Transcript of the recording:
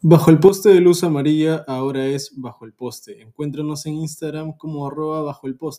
Bajo el poste de luz amarilla ahora es Bajo el poste. Encuéntranos en Instagram como arroba bajo el poste.